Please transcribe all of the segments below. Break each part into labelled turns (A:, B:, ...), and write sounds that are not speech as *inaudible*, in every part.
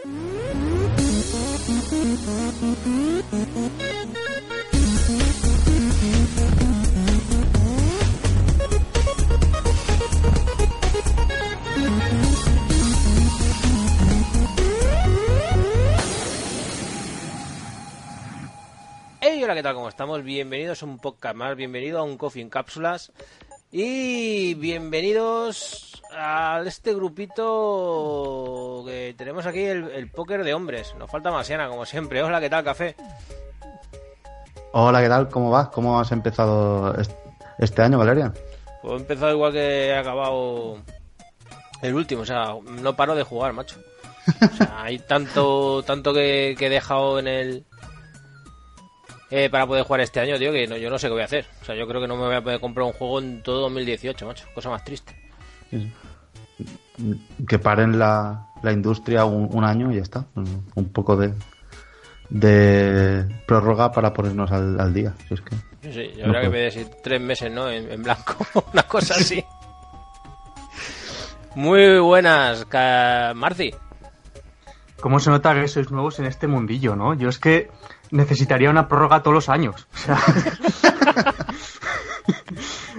A: Hey, hola, ¿qué tal? ¿Cómo estamos? Bienvenidos a un podcast más, bienvenido a un Coffee en Cápsulas y bienvenidos a este grupito que tenemos aquí, el, el póker de hombres. Nos falta Masiana, como siempre. Hola, ¿qué tal, Café?
B: Hola, ¿qué tal? ¿Cómo vas? ¿Cómo has empezado est- este año, Valeria?
A: Pues he empezado igual que he acabado el último, o sea, no paro de jugar, macho. O sea, hay tanto, tanto que, que he dejado en el... eh, para poder jugar este año, tío, que no- yo no sé qué voy a hacer. O sea, yo creo que no me voy a poder comprar un juego en todo 2018, macho. Cosa más triste.
B: Que paren la, la industria un, un año y ya está. Un poco de, de prórroga para ponernos al, al día. Si es que...
A: Sí, sí, y
B: No
A: habrá que pedir tres meses, ¿no? En, en blanco, *laughs* una cosa así. Muy buenas, Marci.
C: ¿Cómo se nota que sois nuevos en este mundillo, no? Yo es que necesitaría una prórroga todos los años. O sea, *laughs*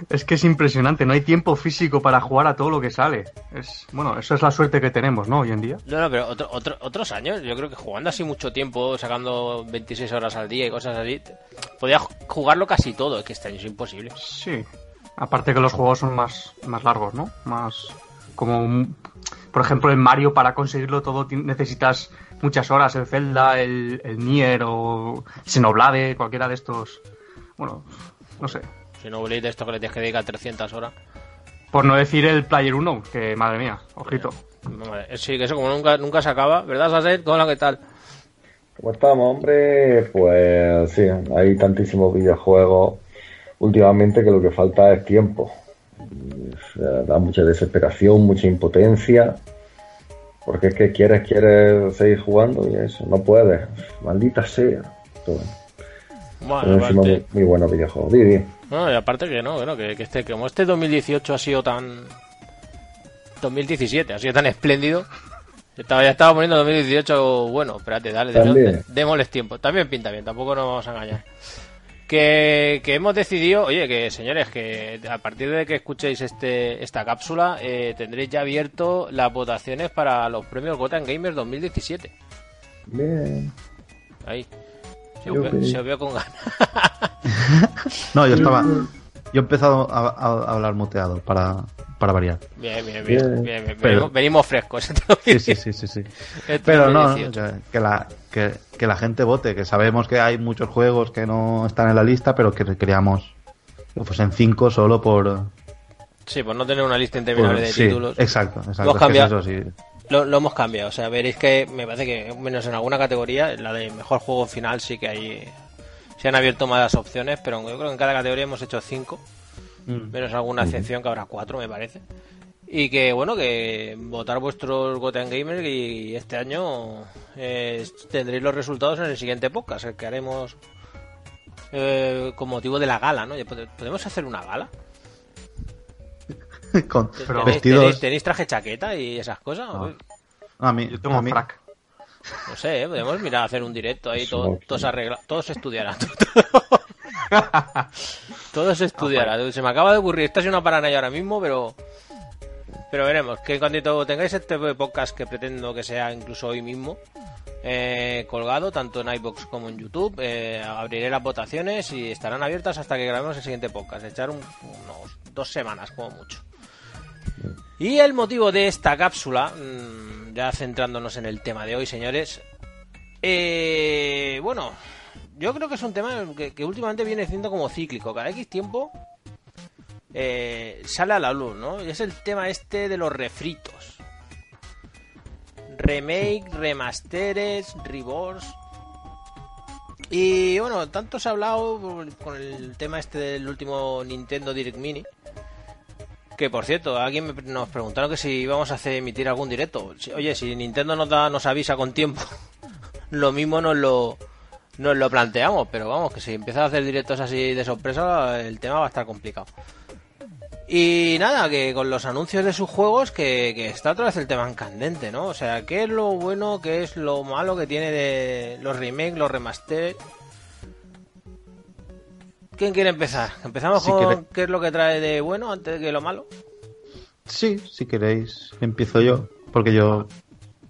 C: es que es impresionante, no hay tiempo físico para jugar a todo lo que sale. Es, bueno, eso es la suerte que tenemos, ¿no? Hoy en día.
A: No, no, pero otro, otro- otros años, yo creo que jugando así mucho tiempo, sacando 26 horas al día y cosas así, te- podía jugarlo casi todo. Es que este año es imposible.
C: Sí. Aparte que los juegos son más, más largos, ¿no? Más como un- por ejemplo en Mario para conseguirlo todo necesitas muchas horas, el Zelda, el, el Nier o Xenoblade, cualquiera de estos. Bueno, no sé.
A: Si no de esto que le tienes que dedicar 300 horas.
C: Por no decir el Player 1, que madre mía, ojito.
A: Madre, Sí, que eso como nunca, nunca se acaba, ¿verdad, Saset? ¿Cómo la qué tal?
D: ¿Cómo estamos, hombre? Pues sí, hay tantísimos videojuegos últimamente que lo que falta es tiempo. O sea, da mucha desesperación, mucha impotencia. Porque es que quieres, quieres seguir jugando y eso, no puedes. Maldita sea. Todo.
A: Bueno, aparte,
D: muy. Di, di.
A: no, y aparte que no, bueno, que, que este, como este 2018 ha sido tan... 2017 ha sido tan espléndido. Estaba, ya estaba poniendo 2018, bueno, espérate, dale, démosles tiempo. También pinta bien, tampoco nos vamos a engañar. Que, que hemos decidido, oye, que señores, que a partir de que escuchéis este esta cápsula, eh, tendréis ya abierto las votaciones para los premios Gotham Gamers 2017.
D: Bien.
A: Ahí. Se os, veo con ganas. *laughs*
B: No, yo estaba... Yo he empezado a, a- a hablar muteado para, para variar.
A: Bien, bien, bien.
D: Bien.
A: bien, bien.
B: Pero-
A: Venimos, venimos frescos. *laughs*
B: Sí, sí, sí, sí. sí. Pero no,
A: 2018.
B: que, la, que, que la gente vote, que sabemos que hay muchos juegos que no están en la lista, pero que queríamos que fuesen cinco solo por...
A: Sí, por no tener una lista interminable de
B: sí,
A: títulos.
B: Exacto, exacto.
A: Hemos
B: es que es
A: cambiado.
B: eso, sí.
A: Lo, lo hemos cambiado. O sea, veréis que me parece que, menos en alguna categoría, la de mejor juego final, sí que hay. Se han abierto más opciones, pero yo creo que en cada categoría hemos hecho cinco.
B: Mm.
A: Menos alguna excepción, que habrá cuatro, me parece. Y que, bueno, que votar vuestros Gotham Gamer y este año eh, tendréis los resultados en el siguiente podcast, el que haremos eh, con motivo de la gala, ¿no? ¿Podemos hacer una gala? *laughs*
B: Con
C: Pero-
A: ¿Tenéis,
B: vestidos...
A: tenéis- tenéis traje chaqueta y esas cosas?
B: No. A mí,
C: Yo tengo
B: a mí-
C: frac.
A: No sé, ¿eh? podemos mirar a hacer un directo ahí, todo, todos arreglados, todos se estudiarán. todo se estudiará. *laughs* *laughs* Se me acaba de ocurrir, esta es una paranoia ahora mismo, pero pero veremos, que cuando tengáis este podcast que pretendo que sea incluso hoy mismo, eh, colgado tanto en iBox como en YouTube, eh, abriré las votaciones y estarán abiertas hasta que grabemos el siguiente podcast, echar un- unos dos semanas como mucho. Y el motivo de esta cápsula, mm, ya centrándonos en el tema de hoy, señores, eh, bueno, yo creo que es un tema que, últimamente viene siendo como cíclico. Cada X tiempo eh, sale a la luz, ¿no? Y es el tema este de los refritos. remake, remasteres, reborns. Y bueno, tanto se ha hablado con el tema este del último Nintendo Direct Mini. Que por cierto, alguien nos preguntaron que si íbamos a hacer emitir algún directo. Oye, si Nintendo nos da, nos avisa con tiempo, *laughs* lo mismo nos lo, nos lo planteamos, pero vamos, que si empieza a hacer directos así de sorpresa, el tema va a estar complicado. Y nada, que con los anuncios de sus juegos, que, está otra vez el tema en candente, ¿no? O sea, ¿qué es lo bueno, qué es lo malo que tiene de los remakes, los remaster? ¿Quién quiere empezar? ¿Empezamos con qué es lo que trae de bueno antes de lo malo?
B: Sí, si queréis, empiezo yo, porque yo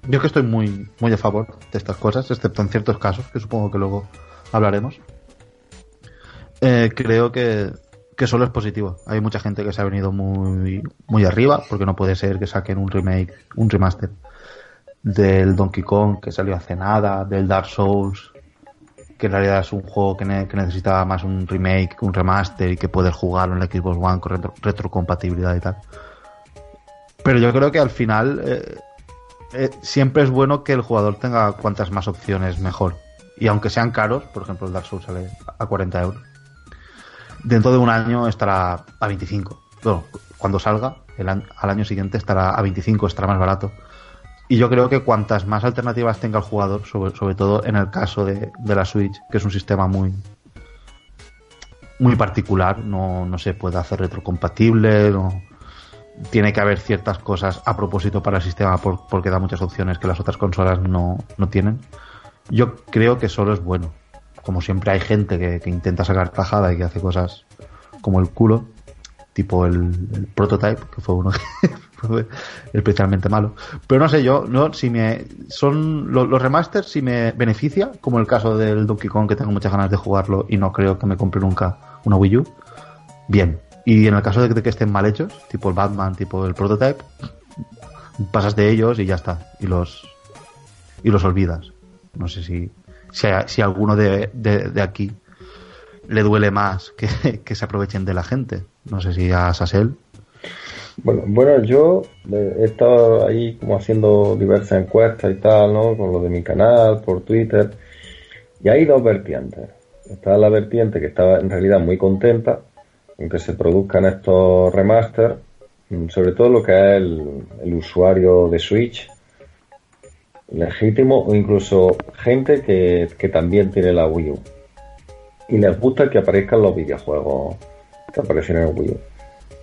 B: yo que estoy muy muy a favor de estas cosas, excepto en ciertos casos, que supongo que luego hablaremos. Eh, creo que que solo es positivo. Hay mucha gente que se ha venido muy, muy arriba, porque no puede ser que saquen un remake, un remaster del Donkey Kong que salió hace nada, del Dark Souls, que en realidad es un juego que, necesitaba más un remake, un remaster y que puedes jugarlo en la Xbox One con retrocompatibilidad y tal. Pero yo creo que al final eh, eh, siempre es bueno que el jugador tenga cuantas más opciones mejor. Y aunque sean caros, por ejemplo el Dark Souls sale a 40 euros dentro de un año estará a 25. Bueno, cuando salga, el al año siguiente estará a 25, estará más barato. Y yo creo que cuantas más alternativas tenga el jugador, sobre, sobre todo en el caso de, la Switch, que es un sistema muy muy particular, no, no se puede hacer retrocompatible, no, tiene que haber ciertas cosas a propósito para el sistema porque da muchas opciones que las otras consolas no, no tienen. Yo creo que solo es bueno como siempre hay gente que, intenta sacar tajada y que hace cosas como el culo, tipo el, prototype, que fue uno que *laughs* especialmente malo. Pero no sé, yo, no, si me, son los remasters, si me beneficia, como el caso del Donkey Kong, que tengo muchas ganas de jugarlo y no creo que me compre nunca una Wii U, bien. Y en el caso de que estén mal hechos, tipo el Batman, tipo el prototype, pasas de ellos y ya está. Y los, y los olvidas. No sé si, si, alguno de, de, aquí le duele más *laughs* que, se aprovechen de la gente. No sé si a Sasel.
D: Bueno, bueno, yo he estado ahí como haciendo diversas encuestas y tal, ¿no? Con lo de mi canal, por Twitter. Y hay dos vertientes. Está la vertiente que estaba en realidad muy contenta en que se produzcan estos remaster, sobre todo lo que es el, el usuario de Switch, legítimo o incluso gente que, también tiene la Wii U. Y les gusta que aparezcan los videojuegos que aparecen en el Wii U.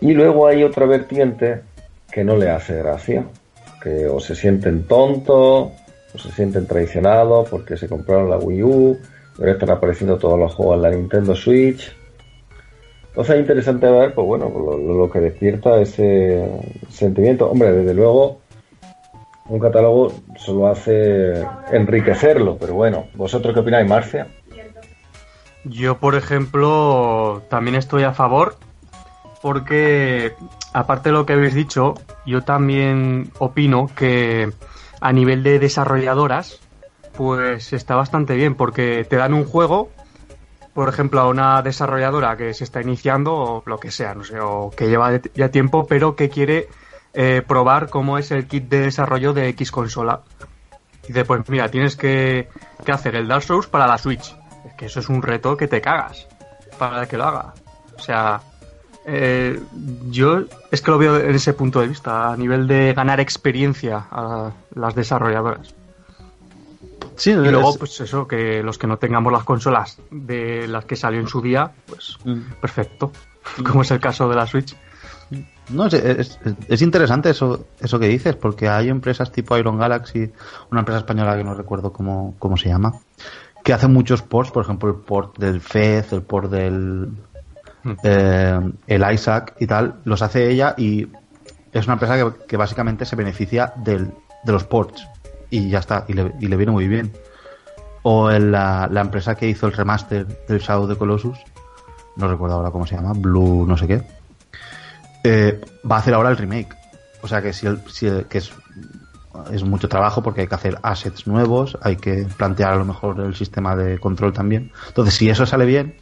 D: Y luego hay otra vertiente que no le hace gracia, que o se sienten tontos, o se sienten traicionados porque se compraron la Wii U, pero están apareciendo todos los juegos en la Nintendo Switch. Entonces es interesante ver, pues bueno, lo, lo que despierta ese sentimiento. Hombre, desde luego, un catálogo solo hace enriquecerlo, pero bueno, ¿vosotros qué opináis, Marcia?
C: Yo, por ejemplo, también estoy a favor porque, aparte de lo que habéis dicho, yo también opino que a nivel de desarrolladoras, pues está bastante bien porque te dan un juego, por ejemplo, a una desarrolladora que se está iniciando o lo que sea, no sé, o que lleva ya tiempo, pero que quiere eh, probar cómo es el kit de desarrollo de X consola. Y después, mira, tienes que, hacer el Dark Souls para la Switch. Es que eso es un reto que te cagas para que lo haga. O sea, eh, yo es que lo veo en ese punto de vista, a nivel de ganar experiencia a las desarrolladoras. Sí, y luego, pues eso, que los que no tengamos las consolas de las que salió en su día, pues mm. perfecto. *laughs* Como es el caso de la Switch.
B: No, es, es, interesante eso, eso que dices, porque hay empresas tipo Iron Galaxy, una empresa española que no recuerdo cómo, cómo se llama, que hacen muchos ports, por ejemplo, el port del Fez, el port del. Eh, el Isaac y tal, los hace ella y es una empresa que, básicamente se beneficia del, de los ports y ya está, y le, viene muy bien. O la, la empresa que hizo el remaster del Shadow de Colossus, no recuerdo ahora cómo se llama, Blue no sé qué, eh, va a hacer ahora el remake. O sea que si, que es, es mucho trabajo porque hay que hacer assets nuevos, hay que plantear a lo mejor el sistema de control también. Entonces, si eso sale bien,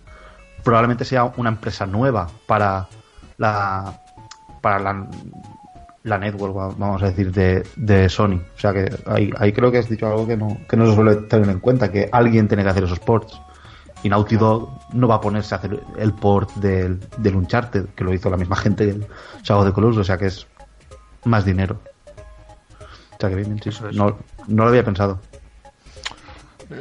B: probablemente sea una empresa nueva para la para la la network, vamos a decir, de, de Sony. O sea que ahí, ahí, creo que has dicho algo que no, que no se suele tener en cuenta, que alguien tiene que hacer esos ports. Y Naughty Dog no va a ponerse a hacer el port del, del Uncharted, que lo hizo la misma gente del Shadow de Colossus, o sea que es más dinero. O sea que bien, sí, no, no lo había pensado.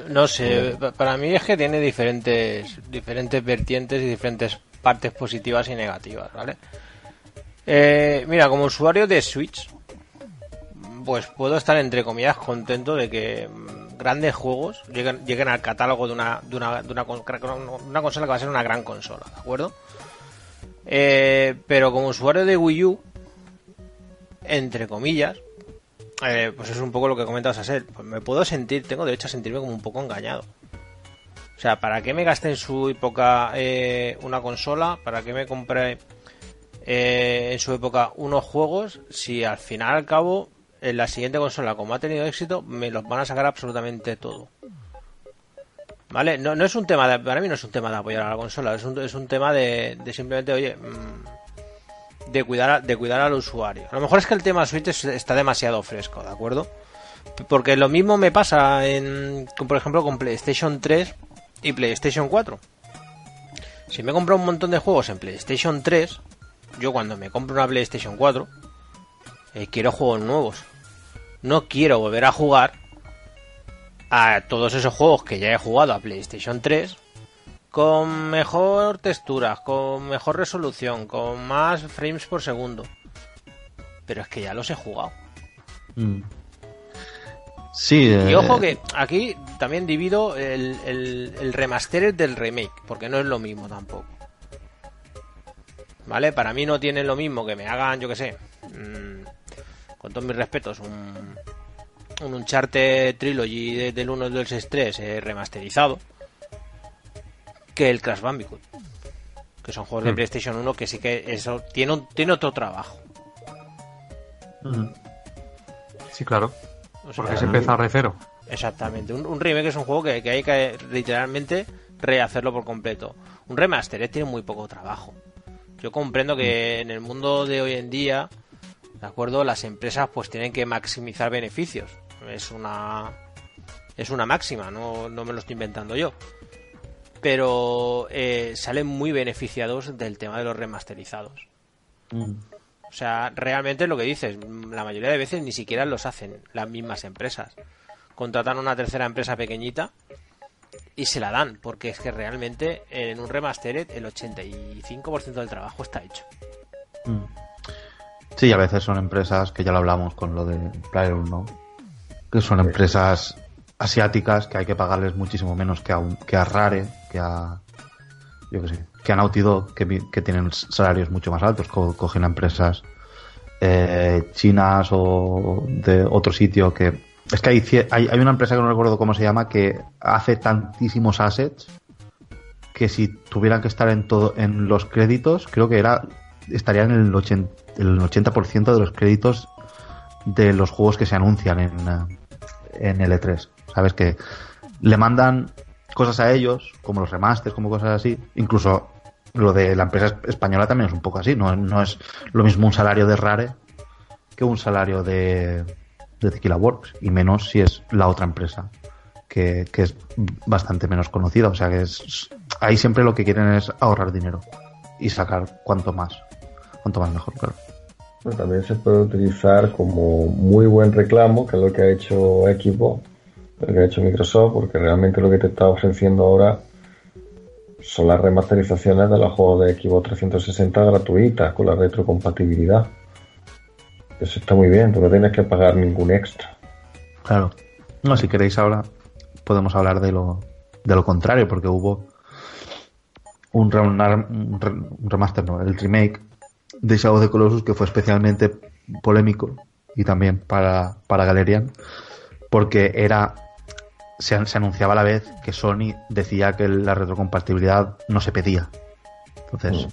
A: No sé, para mí es que tiene diferentes, diferentes vertientes y diferentes partes positivas y negativas, ¿vale? Eh, mira, como usuario de Switch, pues puedo estar entre comillas contento de que mm, grandes juegos lleguen, lleguen al catálogo de una, de una, de una, una consola que va a ser una gran consola, ¿de acuerdo? Eh, pero como usuario de Wii U, entre comillas, eh, pues es un poco lo que comentas a ser. Pues me puedo sentir, tengo derecho a sentirme como un poco engañado. O sea, ¿para qué me gasté en su época eh, una consola? ¿Para qué me compré eh, en su época unos juegos? Si al final al cabo, en la siguiente consola, como ha tenido éxito, me los van a sacar absolutamente todo. ¿Vale? No, no es un tema de, para mí no es un tema de apoyar a la consola, es un, es un tema de, de simplemente, oye, mmm, de cuidar, de cuidar al usuario. A lo mejor es que el tema Switch está demasiado fresco, ¿de acuerdo? Porque lo mismo me pasa, en, por ejemplo, con PlayStation 3 y PlayStation 4. Si me compro un montón de juegos en PlayStation 3, yo cuando me compro una PlayStation 4, eh, quiero juegos nuevos. No quiero volver a jugar a todos esos juegos que ya he jugado a PlayStation 3 con mejor textura, con mejor resolución, con más frames por segundo. Pero es que ya los he jugado.
B: Mm. Sí.
A: Y eh, ojo que aquí también divido el, el, remaster del remake, porque no es lo mismo tampoco. ¿Vale? Para mí no tiene lo mismo que me hagan, yo que sé, mmm, con todos mis respetos, un, un Uncharted Trilogy del 1 del 6.3 eh, remasterizado que el Crash Bandicoot. Que son juegos de hmm. PlayStation 1 que sí que eso tiene, tiene otro trabajo.
C: Sí, claro. Porque se empezar de cero.
A: Exactamente. Un, remake es un juego que, hay que literalmente rehacerlo por completo. Un remaster eh, tiene muy poco trabajo. Yo comprendo que hmm. en el mundo de hoy en día, ¿de acuerdo? Las empresas pues tienen que maximizar beneficios. Es una es una máxima, no, no me lo estoy inventando yo pero eh, salen muy beneficiados del tema de los remasterizados. Mm. O sea, realmente lo que dices, la mayoría de veces ni siquiera los hacen las mismas empresas. Contratan una tercera empresa pequeñita y se la dan, porque es que realmente en un remastered el 85% del trabajo está hecho.
B: Mm. Sí, a veces son empresas que ya lo hablamos con lo de Player ¿no? Que son empresas asiáticas que hay que pagarles muchísimo menos que a, que a Rare, que a yo que sé, que a Naughty que, tienen salarios mucho más altos, cogen a empresas eh, chinas o de otro sitio que es que hay, hay, hay, una empresa que no recuerdo cómo se llama que hace tantísimos assets que si tuvieran que estar en todo en los créditos creo que era estarían en el 80%, el 80 de los créditos de los juegos que se anuncian en, en L3 ¿Sabes? Que le mandan cosas a ellos, como los remasters, como cosas así. Incluso lo de la empresa española también es un poco así. No, es lo mismo un salario de Rare que un salario de, de Tequila Works. Y menos si es la otra empresa, que, que es bastante menos conocida. O sea que es, ahí siempre lo que quieren es ahorrar dinero y sacar cuanto más. Cuanto más mejor, claro.
D: también se puede utilizar como muy buen reclamo, que es lo que ha hecho Equipo que ha hecho Microsoft, porque realmente lo que te está ofreciendo ahora son las remasterizaciones de los juegos de Xbox 360 gratuitas con la retrocompatibilidad. Eso está muy bien, tú no tienes que pagar ningún extra.
B: Claro. No, si queréis ahora podemos hablar de lo, de lo contrario, porque hubo un, remaster, no, el remake de Shadow of the Colossus que fue especialmente polémico y también para, para Galerian, porque era se, anunciaba a la vez que Sony decía que la retrocompatibilidad no se pedía. Entonces.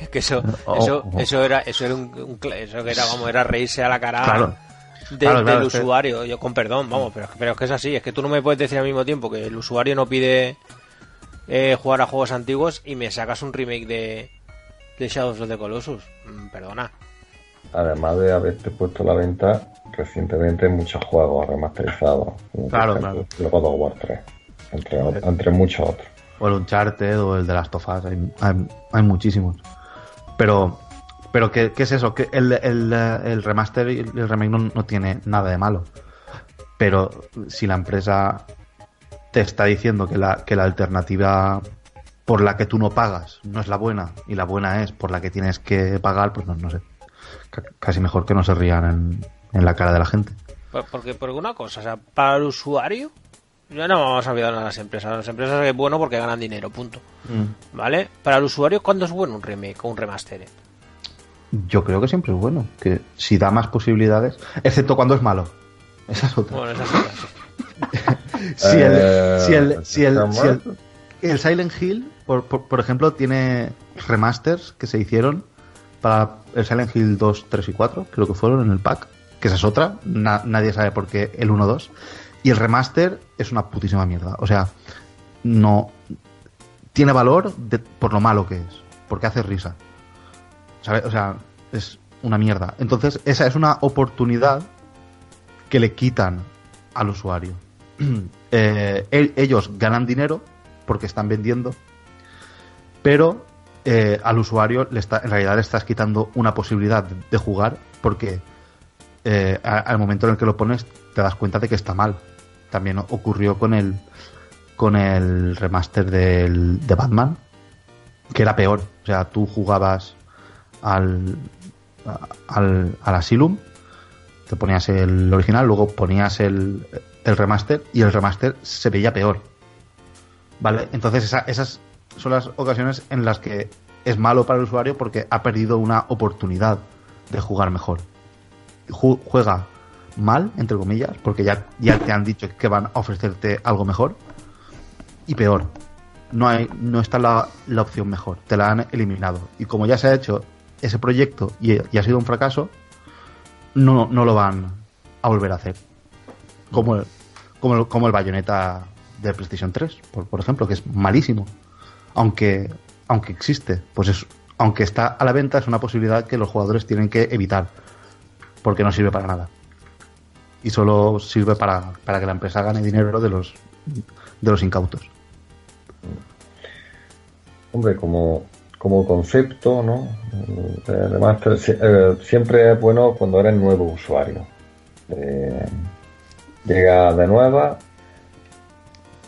A: Es que eso, oh, eso, oh. eso era, eso era un, eso era, vamos, era reírse a la cara del usuario. Yo con perdón, vamos, pero, pero es que es así, es que tú no me puedes decir al mismo tiempo que el usuario no pide eh, jugar a juegos antiguos y me sacas un remake de, de Shadows of the Colossus. Mm, perdona.
D: Además de haberte puesto a la venta recientemente muchos juegos remasterizados.
B: Claro, claro.
D: El God of War 3, entre, entre muchos otros.
B: O el Uncharted o el de Last of Us, hay, hay, hay muchísimos. Pero, pero ¿qué, qué es eso? Que el, el, el, remaster y el remake no, no tiene nada de malo. Pero si la empresa te está diciendo que la, que la alternativa por la que tú no pagas no es la buena y la buena es por la que tienes que pagar, pues no, no sé. Casi mejor que no se rían en, en la cara de la gente.
A: Por- Porque, por una cosa, o sea, para el usuario, ya no vamos a olvidar a las empresas. Las empresas es bueno porque ganan dinero, punto. ¿Vale? Para el usuario, ¿cuándo es bueno un remake o un remaster?
B: Yo creo que siempre es bueno, que si da más posibilidades, excepto cuando es malo. Esa es otra.
A: Bueno, esa es otra, sí. *laughs*
B: si, el,
D: Eh,
B: si, el, si, el,
D: ¿está
B: si el- Silent Hill, por, por, por ejemplo, tiene remasters que se hicieron para el Silent Hill 2, 3 y 4, creo que fueron en el pack, que esa es otra, na- nadie sabe por qué el 1, 2. Y el remaster es una putísima mierda. O sea, no tiene valor por lo malo que es, porque hace risa. ¿Sabe? O sea, es una mierda. Entonces, esa es una oportunidad que le quitan al usuario. *clears throat* Eh, el- ellos ganan dinero porque están vendiendo, pero eh, al usuario le está, en realidad le estás quitando una posibilidad de, jugar porque eh, al momento en el que lo pones te das cuenta de que está mal. También ocurrió con el con el remaster del, de Batman, que era peor. O sea, tú jugabas al, al, al Asylum, te ponías el original, luego ponías el, el remaster y el remaster se veía peor. ¿Vale? Entonces esa- esas son las ocasiones en las que es malo para el usuario porque ha perdido una oportunidad de jugar mejor. Ju- juega mal, entre comillas, porque ya, ya te han dicho que van a ofrecerte algo mejor. Y peor, no, hay, no está la, la opción mejor, te la han eliminado. Y como ya se ha hecho ese proyecto y, y ha sido un fracaso, no, no lo van a volver a hacer. Como el, como el, como el bayoneta de PlayStation 3, por, por ejemplo, que es malísimo. Aunque, aunque existe, pues es, aunque está a la venta, es una posibilidad que los jugadores tienen que evitar. Porque no sirve para nada. Y solo sirve para, para que la empresa gane dinero de los, de los incautos.
D: Hombre, como, como concepto, ¿no? Remaster si- eh, siempre es bueno cuando eres nuevo usuario. Eh, llega de nueva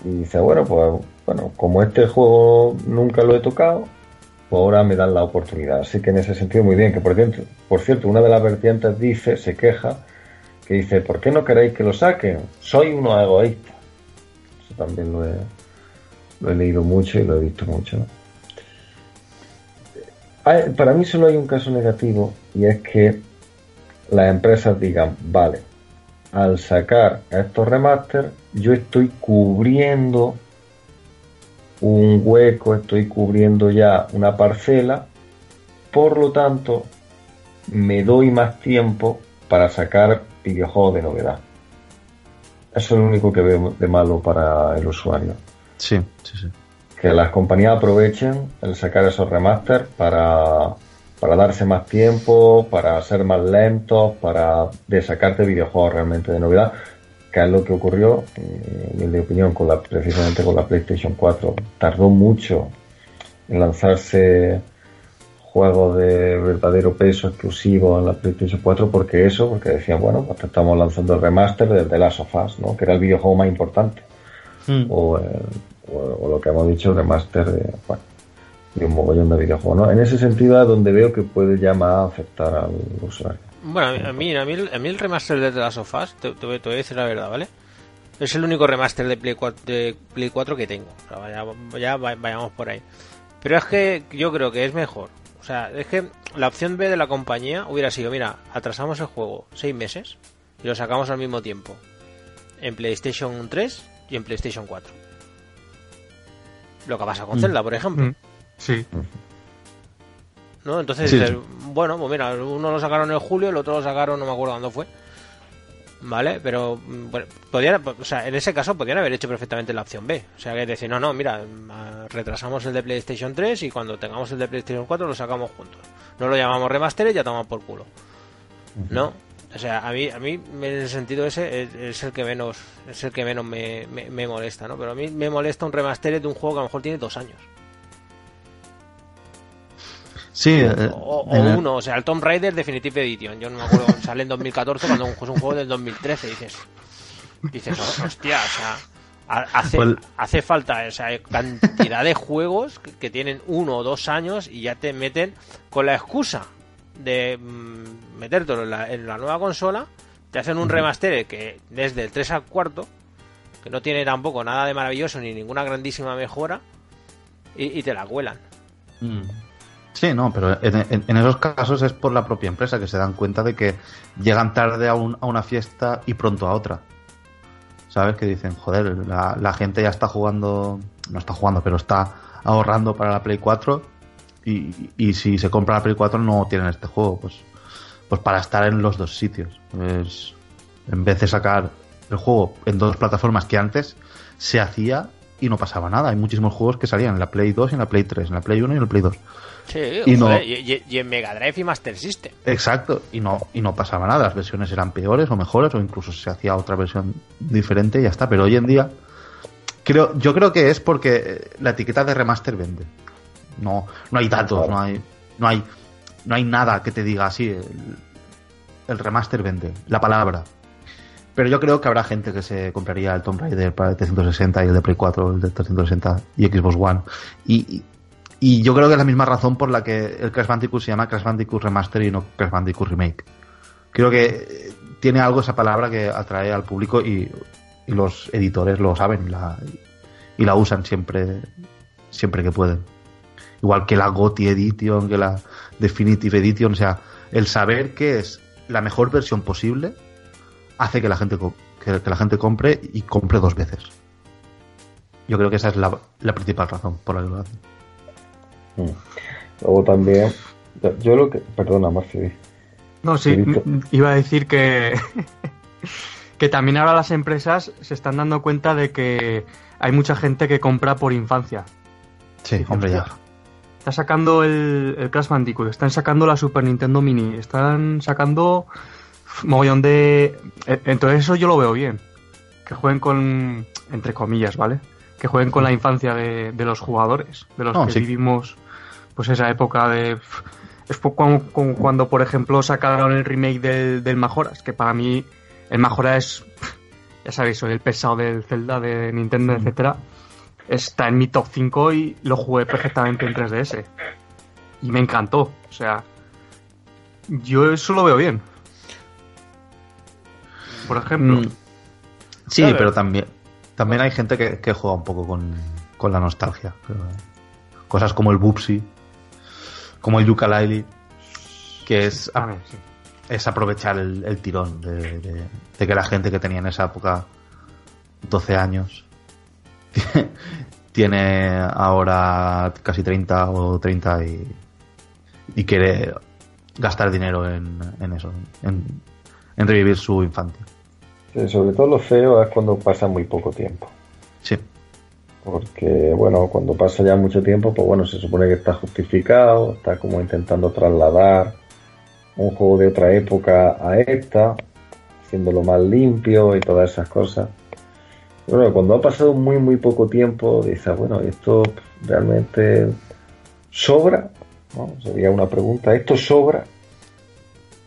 D: y dice, bueno, pues bueno, como este juego nunca lo he tocado, pues ahora me dan la oportunidad. Así que en ese sentido muy bien. Que por cierto, por cierto una de las vertientes dice, se queja, que dice, ¿por qué no queréis que lo saquen? Soy uno egoísta. Eso también lo he, leído mucho y lo he visto mucho. Para mí solo hay un caso negativo y es que las empresas digan, vale, al sacar estos remaster yo estoy cubriendo un hueco, estoy cubriendo ya una parcela, por lo tanto me doy más tiempo para sacar videojuegos de novedad. Eso es lo único que veo de malo para el usuario
B: Sí, sí, sí.
D: que las compañías aprovechen el sacar esos remaster para, para darse más tiempo, para ser más lentos, para de sacarte videojuegos realmente de novedad, que es lo que ocurrió, eh, en mi opinión, con la, precisamente con la PlayStation 4. Tardó mucho en lanzarse juegos de verdadero peso exclusivo en la PlayStation 4 porque eso, porque decían, bueno, pues estamos lanzando el remaster de The Last of Us, ¿no? que era el videojuego más importante o, el- o- o lo que hemos dicho, remaster de, bueno, de un mogollón de videojuegos. ¿no? En ese sentido es donde veo que puede ya más afectar al usuario.
A: Bueno, a mí, a mí, el- a mí el remaster de The Last of Us, te, te voy te voy a decir la verdad, ¿vale? Es el único remaster de Play 4, de Play 4 que tengo. O sea, vaya- ya va- vayamos por ahí. Pero es que yo creo que es mejor. O sea, es que la opción B de la compañía hubiera sido, mira, atrasamos el juego seis meses y lo sacamos al mismo tiempo. En PlayStation 3 y en PlayStation 4. Lo que pasa con
B: Mm.
A: Zelda, por ejemplo.
C: Mm, Sí.
A: ¿No? Entonces
B: Sí,
A: dices, bueno, pues mira, uno lo sacaron en julio, el otro lo sacaron, no me acuerdo cuándo fue. ¿Vale? Pero, mm, bueno, podían, o sea, en ese caso podían haber hecho perfectamente la opción B. O sea, que decir, no, no, mira, mm, retrasamos el de PlayStation 3 y cuando tengamos el de PlayStation 4 lo sacamos juntos. No lo llamamos remaster y ya tomamos por culo. ¿no? O sea, a mí, a mí en ese sentido ese es, el que menos es el que menos me, me, molesta, ¿no? Pero a mí me molesta un remaster de un juego que a lo mejor tiene dos años.
B: Sí,
A: o, eh, uno, o sea, el Tomb Raider Definitive Edition. Yo no me acuerdo, *laughs* sale en 2014 cuando es un juego del 2013. Dices, dices, oh, hostia, o sea, Hace, pues hace falta esa cantidad de juegos que, tienen uno o dos años y ya te meten con la excusa de mm, metértelo en la, en la, nueva consola, te hacen un remaster que desde el 3 al cuarto, que no tiene tampoco nada de maravilloso ni ninguna grandísima mejora, y, te la cuelan.
B: Mm. Sí, no, pero en, esos casos es por la propia empresa que se dan cuenta de que llegan tarde a, a una fiesta y pronto a otra. ¿sabes? Que dicen, joder, la, gente ya está jugando, no está jugando, pero está ahorrando para la Play 4 y, si se compra la Play 4 no tienen este juego, pues, pues para estar en los dos sitios. Pues, en vez de sacar el juego en dos plataformas que antes se hacía y no pasaba nada. Hay muchísimos juegos que salían en la Play 2 y en la Play 3, en la Play 1 y en la Play 2.
A: Sí, y, en Mega Drive y Master System.
B: Exacto, y no, y no pasaba nada, las versiones eran peores o mejores, o incluso se hacía otra versión diferente y ya está. Pero hoy en día, creo, yo creo que es porque la etiqueta de remaster vende. No, no hay datos, no hay, no hay, no hay nada que te diga así. El, remaster vende, la palabra. Pero yo creo que habrá gente que se compraría el Tomb Raider para el 360 y el de Play 4, el de 360 y Xbox One. y y yo creo que es la misma razón por la que el Crash Bandicoot se llama Crash Bandicoot Remaster y no Crash Bandicoot Remake. Creo que tiene algo esa palabra que atrae al público y, los editores lo saben y la usan siempre, siempre que pueden. Igual que la GOTY Edition, que la Definitive Edition, o sea, el saber que es la mejor versión posible hace que la gente que, la gente compre y compre dos veces. Yo creo que esa es la, la principal razón por la que lo hacen.
D: Mm. Luego también, yo lo que, perdona, Marci.
C: No, sí, iba a decir que, *laughs* que también ahora las empresas se están dando cuenta de que hay mucha gente que compra por infancia.
B: Sí, hombre, ya.
C: Está sacando el, el Crash Bandicoot, están sacando la Super Nintendo Mini, están sacando mogollón de... E, entonces eso yo lo veo bien. Que jueguen con, entre comillas, ¿vale? Que jueguen con la infancia de, los jugadores, de los que vivimos pues esa época de... Es cuando, por ejemplo, sacaron el remake del, del Majoras, que para mí el Majora es, ya sabéis, soy el pesado del Zelda de Nintendo, mm. etcétera. Está en mi top 5 y lo jugué perfectamente en 3DS. Y me encantó. O sea, yo eso lo veo bien. Por ejemplo. Mm.
B: Sí, pero también, también hay gente que, juega un poco con, con la nostalgia. Cosas como el Bubsy, como el ukulele, que es, es aprovechar el, tirón de, que la gente que tenía en esa época 12 años *laughs* tiene ahora casi 30 o 30 y, y quiere gastar dinero en, eso, en, revivir su infancia.
D: sobre todo lo feo es cuando pasa muy poco tiempo.
B: Sí
D: porque bueno, cuando pasa ya mucho tiempo, pues bueno, se supone que está justificado, está como intentando trasladar un juego de otra época a esta, haciéndolo más limpio y todas esas cosas. Bueno, cuando ha pasado muy muy poco tiempo, dices, bueno, esto realmente sobra. Sería una pregunta, ¿esto sobra?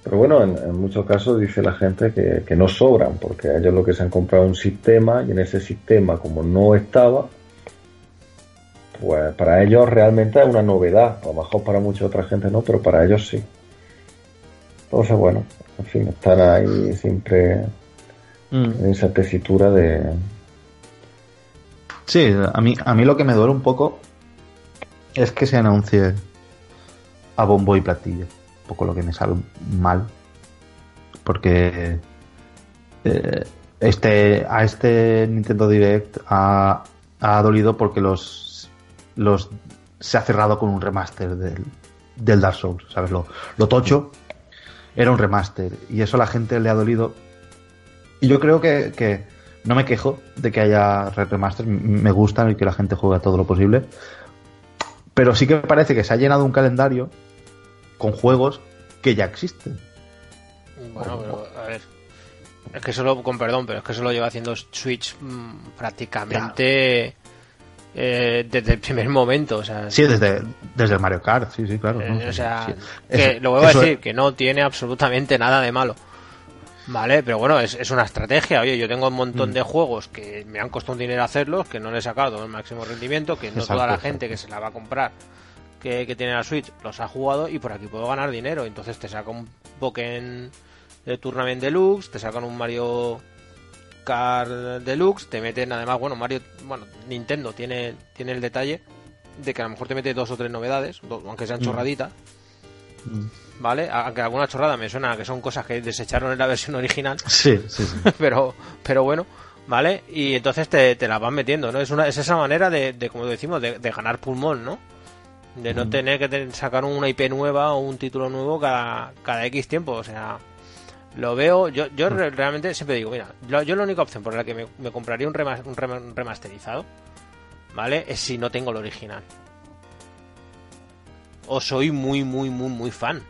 D: Pero bueno, en, muchos casos dice la gente que, que no sobran, porque ellos lo que se han comprado un sistema y en ese sistema, como no estaba, pues para ellos realmente es una novedad. A lo mejor para mucha otra gente no, pero para ellos sí. Entonces, bueno, en fin, están ahí siempre mm. en esa tesitura de.
B: Sí, a mí, a mí lo que me duele un poco es que se anuncie a bombo y platillo. Un poco lo que me sabe mal. Porque eh, este, a este Nintendo Direct ha, ha dolido porque los los se ha cerrado con un remaster del, del Dark Souls, ¿sabes? Lo, lo tocho era un remaster y eso a la gente le ha dolido. Y yo creo que, que no me quejo de que haya remaster, me gustan y que la gente juegue todo lo posible. Pero sí que me parece que se ha llenado un calendario con juegos que ya existen.
A: Bueno, pero a ver. Es que solo, con perdón, pero es que eso lo lleva haciendo Switch mm, prácticamente eh, desde el primer momento. O sea,
B: Sí, desde, desde el Mario Kart, sí, sí, claro.
A: eh,
B: ¿no?
A: o sea,
B: Sí.
A: que
B: Eso-
A: lo vuelvo a decir, que no tiene absolutamente nada de malo. Vale, pero bueno, es, es una estrategia. Oye, yo tengo un montón
B: Mm.
A: de juegos que me han costado un dinero hacerlos, que no le he sacado el máximo rendimiento, que no
B: Exacto,
A: toda la
B: exacto.
A: gente que se la va a comprar, que, que tiene la Switch, los ha jugado y por aquí puedo ganar dinero. Entonces te saca un Pokémon de Tournament Deluxe, te sacan un Mario Kart Deluxe, te meten además, bueno, Mario, bueno, Nintendo tiene, tiene el detalle de que a lo mejor te mete dos o tres novedades, aunque sean
B: Mm.
A: chorraditas.
B: Mm.
A: ¿Vale? Aunque alguna chorrada me suena que son cosas que desecharon en la versión original, *laughs*
B: Sí, sí, sí. *laughs*
A: pero, pero bueno, ¿vale? Y entonces te, te la van metiendo, ¿no? Es, una, es esa manera de, de, como decimos, de, de ganar pulmón, ¿no? De no
B: Mm.
A: tener que sacar una IP nueva o un título nuevo cada, cada X tiempo, o sea, lo veo, yo, yo re- realmente siempre digo, mira, yo, yo la única opción por la que me, me compraría un, remas- un rema- un remasterizado, ¿vale? Es si no tengo el original. O soy muy, muy, muy, muy fan.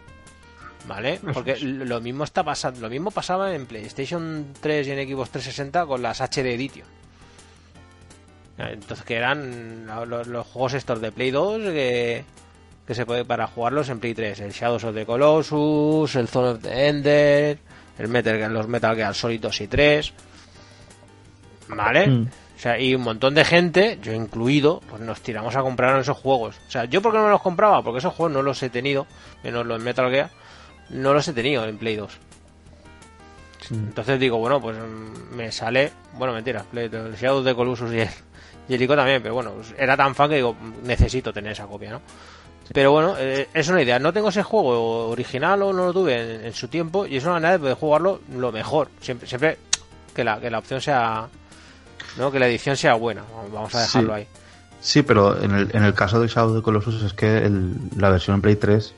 A: ¿Vale? *laughs* Porque lo mismo está pasando, lo mismo pasaba en PlayStation 3 y en Xbox 360 con las HD Edition. Entonces que eran los, los juegos estos de Play 2 que, que se puede para jugarlos en Play 3, el Shadows of the Colossus, el Zone of the Ender, el Metal los Metal Gear Solid 2 y 3. ¿Vale?
B: Mm.
A: O sea, y un montón de gente, yo incluido, pues nos tiramos a comprar esos juegos. O sea, ¿yo por qué no me los compraba? Porque esos juegos no los he tenido, menos los Metal Gear, no los he tenido en Play 2. Entonces digo, bueno, pues mm, me sale, bueno, mentira, Play, el Shadow of the Colossus y el, y el Ico también, pero bueno, pues era tan fan que digo, necesito tener esa copia, ¿no? Pero bueno, eh, es una idea. No tengo ese juego original o no lo tuve en, en su tiempo y es una manera de poder jugarlo lo mejor. Siempre, siempre que la, que la opción sea, ¿no? Que la edición sea buena. Vamos a dejarlo
B: Sí.
A: ahí.
B: Sí, pero en el, en el caso de Shadow the Colossus es que el- la versión en Play 3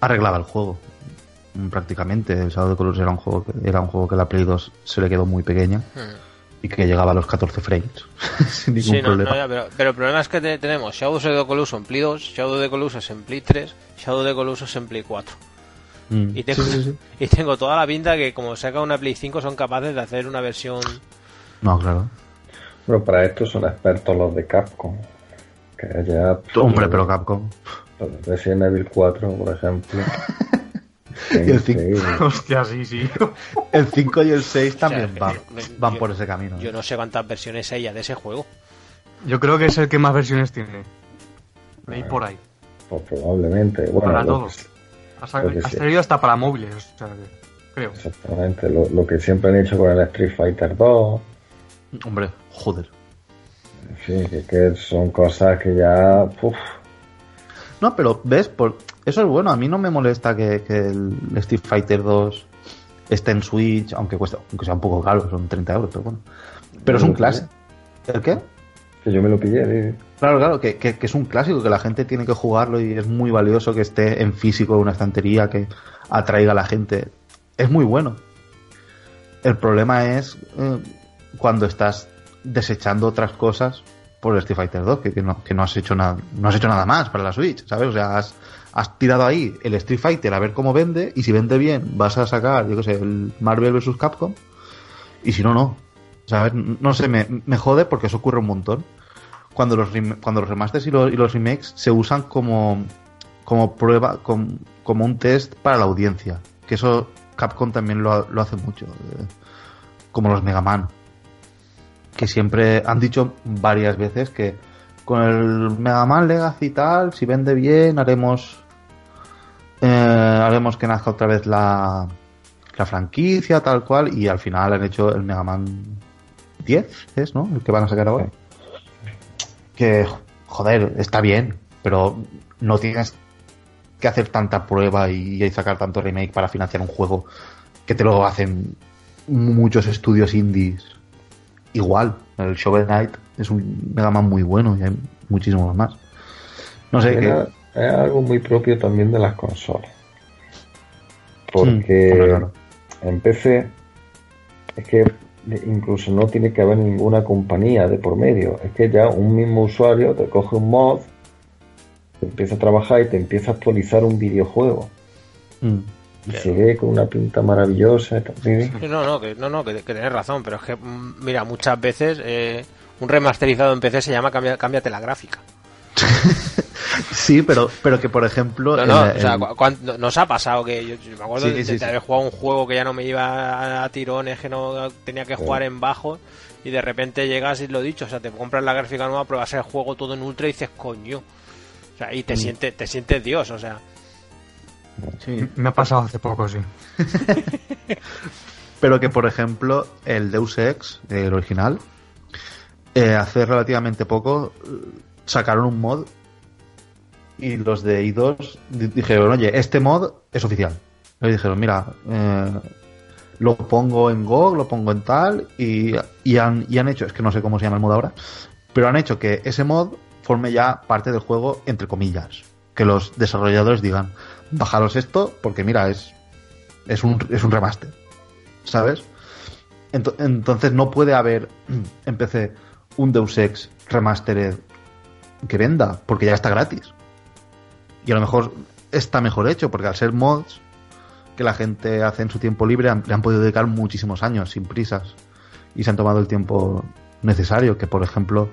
B: arreglaba el juego. Prácticamente. El Shadow of the Colossus era un juego que, era un juego que la Play 2 se le quedó muy pequeña y que llegaba a los 14 frames *laughs* sin ningún
A: Sí, no,
B: problema.
A: no, ya, pero, pero el problema es que te- tenemos Shadow of the Colossus en Play 2, Shadow of the Colossus en Play 3, Shadow of the Colossus en Play 4.
B: Mm,
A: Y tengo,
B: sí, sí, sí. *laughs*
A: y tengo toda la pinta que como saca una Play 5 son capaces de hacer una versión...
B: No, claro.
D: Pero para esto son expertos los de Capcom. Que ya.
B: Hombre, pero Capcom.
D: Resident Evil 4, por ejemplo. *laughs*
B: Y el cinco.
D: Increíble. *laughs*
C: Hostia, sí, sí.
B: El 5 y el 6 también
A: O sea,
B: van,
A: yo-
B: van
A: yo-
B: por ese camino.
A: Yo no sé cuántas versiones hay ya de ese juego.
C: Yo creo que es el que más versiones tiene. Ahí por ahí.
D: Pues probablemente. Bueno,
C: Para todos. Ha, sa-
D: Creo que
C: ha
D: sí.
C: salido hasta para móviles, o sea, que- creo.
D: Exactamente. Lo, lo que siempre han hecho con el Street Fighter 2.
B: Hombre, joder.
D: En fin, que, que son cosas que ya. Uf,
B: No, pero ves, por eso es bueno. A mí no me molesta que, que el Street Fighter 2 esté en Switch, aunque cuesta, aunque sea un poco caro, son 30 euros, pero bueno. Pero es un clásico. ¿El qué?
D: que yo me lo pillé. sí.
B: Claro, claro, que, que- que es un clásico, que la gente tiene que jugarlo y es muy valioso que esté en físico en una estantería, que atraiga a la gente. Es muy bueno. El problema es eh, cuando estás desechando otras cosas por el Street Fighter 2, que, que no, que no has hecho nada, no has hecho nada más para la Switch, ¿sabes? O sea, has, has tirado ahí el Street Fighter a ver cómo vende, y si vende bien, vas a sacar, yo qué sé, el Marvel vs. Capcom, y si no, no. ¿Sabes? No sé, me, me jode porque eso ocurre un montón cuando los, cuando los remasters y los, y los remakes se usan como, como prueba, com- como un test para la audiencia. Que eso Capcom también lo, lo hace mucho. eh, como los Mega Man. Que siempre han dicho varias veces que con el Mega Man Legacy y tal, si vende bien, haremos. Eh, haremos que nazca otra vez la, la franquicia, tal cual. Y al final han hecho el Mega Man 10, ¿es, no? El que van a sacar ahora que, joder, está bien, pero no tienes que hacer tanta prueba y, y sacar tanto remake para financiar un juego que te lo hacen muchos estudios indies. Igual, el Shovel Knight es un Mega Man muy bueno y hay muchísimos más. No sé, que...
D: Es algo muy propio también de las consolas.
B: Mm,
D: Porque
B: claro.
D: en PC es que incluso no tiene que haber ninguna compañía de por medio. Es que ya un mismo usuario te coge un mod, te empieza a trabajar y te empieza a actualizar un videojuego.
B: Mm,
D: y se ve con una pinta maravillosa también.
A: no, no, que, no, no, que, que tenés razón, pero es que, mm, mira, muchas veces eh, un remasterizado en PC se llama cambia, cámbiate la gráfica. *laughs*
B: sí, pero, pero que por ejemplo.
A: No, no, o sea, nos ha pasado que yo, me acuerdo de, haber jugado un juego que ya no me iba a tirones, que no tenía que jugar en bajo, y de repente llegas y lo dicho, o sea, te compras la gráfica nueva, pruebas el juego todo en ultra y dices, coño. O sea, y te, mm. sientes, te sientes Dios, o sea.
C: Sí, me ha pasado hace poco, sí. *laughs*
B: pero que, por ejemplo, el Deus Ex, el original, eh, hace relativamente poco sacaron un mod y los de I2 dijeron, oye, este mod es oficial. Y dijeron, mira, eh, lo pongo en GOG, lo pongo en tal, y, han, y han hecho, es que no sé cómo se llama el mod ahora, pero han hecho que ese mod forme ya parte del juego, entre comillas. Que los desarrolladores digan, bajaros esto, porque mira, es, es, un, es un remaster. ¿Sabes? Entonces no puede haber en PC un Deus Ex Remastered que venda, porque ya está gratis. Y a lo mejor está mejor hecho, porque al ser mods que la gente hace en su tiempo libre, le han podido dedicar muchísimos años, sin prisas, y se han tomado el tiempo necesario, que por ejemplo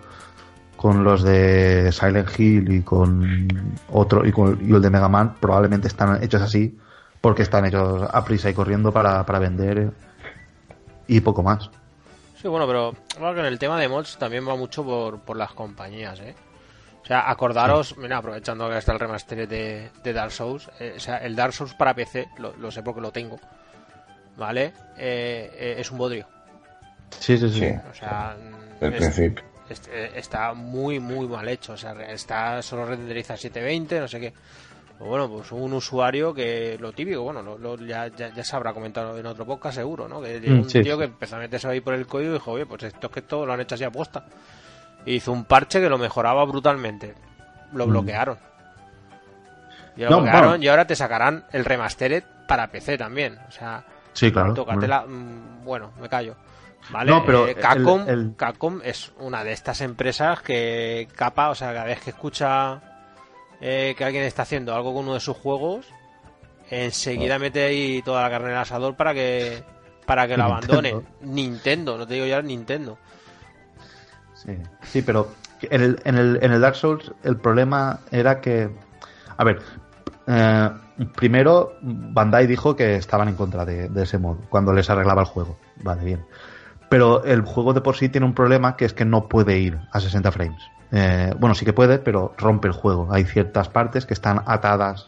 B: con los de Silent Hill y con otro y con y el de Mega Man probablemente están hechos así porque están hechos a prisa y corriendo para, para vender y poco más.
A: Sí, bueno, pero en el tema de mods también va mucho por, por las compañías, ¿eh? O sea, acordaros, mira, aprovechando que está el remaster de, Dark Souls, eh, o sea, el Dark Souls para PC, lo, sé porque lo tengo, ¿vale? Eh, eh, es un bodrio.
B: Sí, sí, sí.
A: O sea,
D: el principio.
A: está muy, muy mal hecho. O sea, está solo renderiza 720, no sé qué. Pues bueno, pues un usuario que lo típico, bueno, lo, ya, ya, se habrá comentado en otro podcast seguro, ¿no? Que mm, un tío que empezó a meterse ahí por el código y dijo, oye, pues esto es que todo lo han hecho así a posta hizo un parche que lo mejoraba brutalmente. Lo mm. bloquearon. Y lo bloquearon y ahora te sacarán el remastered para PC también. O sea,
B: sí, claro.
A: Mm, bueno, me callo. ¿Vale? pero eh, Capcom, es una de estas empresas que capa, o sea, cada vez que escucha eh, que alguien está haciendo algo con uno de sus juegos, enseguida mete ahí toda la carne en el asador para que para que lo *laughs* abandone. Nintendo, no te digo ya Nintendo.
B: Sí, pero en el, en, el, en el Dark Souls el problema era que. A ver, eh, primero Bandai dijo que estaban en contra de, ese modo cuando les arreglaba el juego. Vale, bien. Pero el juego de por sí tiene un problema que es que no puede ir a 60 frames. Eh, bueno, sí que puede, pero rompe el juego. Hay ciertas partes que están atadas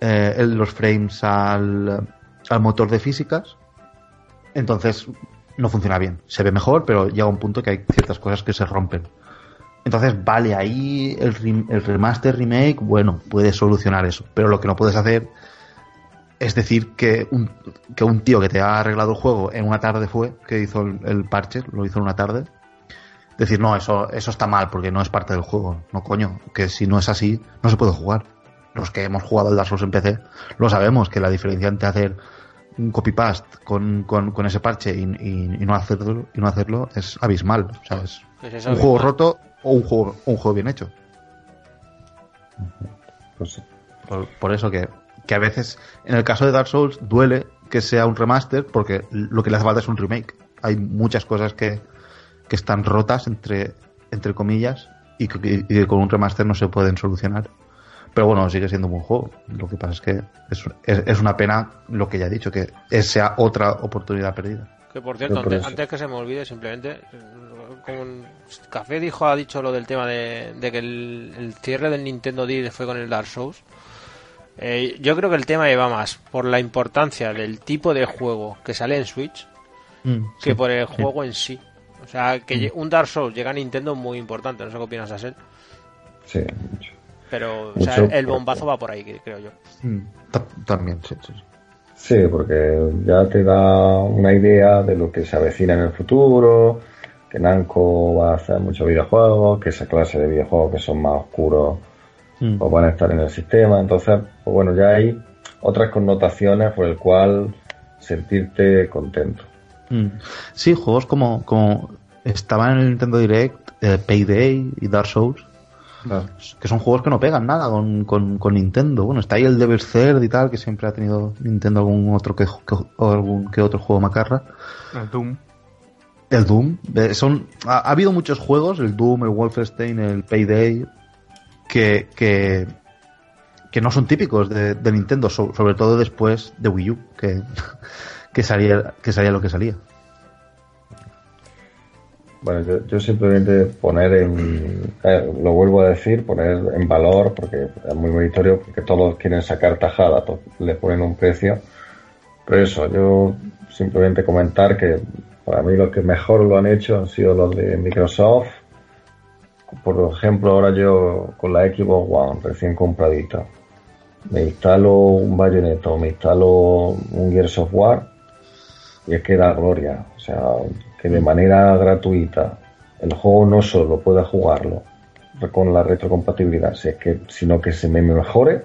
B: eh, los frames al, al motor de físicas. Entonces no funciona bien. Se ve mejor, pero llega un punto que hay ciertas cosas que se rompen. Entonces, vale, ahí el, el remaster, remake, bueno, puede solucionar eso. Pero lo que no puedes hacer es decir que un, que un tío que te ha arreglado el juego en una tarde fue, que hizo el, parche, lo hizo en una tarde, decir, no, eso, eso está mal porque no es parte del juego. No, coño, que si no es así, no se puede jugar. Los que hemos jugado el Dark Souls en PC lo sabemos, que la diferencia entre hacer un copy-paste con, con, ese parche y, no hacerlo, y no hacerlo es abismal. O sea, es pues un juego roto o un juego, un juego bien hecho. Pues por, eso que, que, a veces, en el caso de Dark Souls, duele que sea un remaster porque lo que le hace falta es un remake. Hay muchas cosas que, que están rotas, entre, entre comillas, y que, y que con un remaster no se pueden solucionar. Pero bueno, sigue siendo un buen juego. Lo que pasa es que es, es, una pena lo que ya he dicho, que sea otra oportunidad perdida.
A: Que por cierto, antes, que se me olvide, simplemente, como Café dijo, ha dicho lo del tema de, que el, cierre del Nintendo D fue con el Dark Souls. Eh, yo creo que el tema lleva más por la importancia del tipo de juego que sale en Switch mm, que por el juego en sí. O sea, que mm. un Dark Souls llega a Nintendo muy importante, no sé qué opinas, Asel.
D: Sí, mucho.
A: Pero el bombazo va por ahí, creo yo. Mm,
B: también, sí, sí.
D: Sí, porque ya te da una idea de lo que se avecina en el futuro, que Namco va a hacer muchos videojuegos, que esa clase de videojuegos que son más oscuros mm. pues van a estar en el sistema. Entonces, pues bueno, ya hay otras connotaciones por el cual sentirte contento.
B: Mm. Sí, juegos como, como estaban en el Nintendo Direct, eh, Payday y Dark Souls, Que son juegos que no pegan nada con, con, Nintendo. Bueno, está ahí el Devil's Third y tal, que siempre ha tenido Nintendo algún otro que, algún que otro juego macarra.
C: El Doom.
B: El Doom. Son, ha, habido muchos juegos, el Doom, el Wolfenstein, el Payday, que, que, que no son típicos de, Nintendo, sobre todo después de Wii U, que, *laughs* que, salía, que salía lo que salía.
D: Bueno, yo, simplemente poner en, eh, lo vuelvo a decir, poner en valor, porque es muy meritorio, porque todos quieren sacar tajada, le ponen un precio. Pero eso, yo simplemente comentar que para mí los que mejor lo han hecho han sido los de Microsoft. Por ejemplo, ahora yo con la Xbox One recién compradita, me instalo un Bayonetta o me instalo un Gears of War y es que da gloria. O sea, que de manera gratuita el juego no solo pueda jugarlo con la retrocompatibilidad, si es que, sino que se me mejore.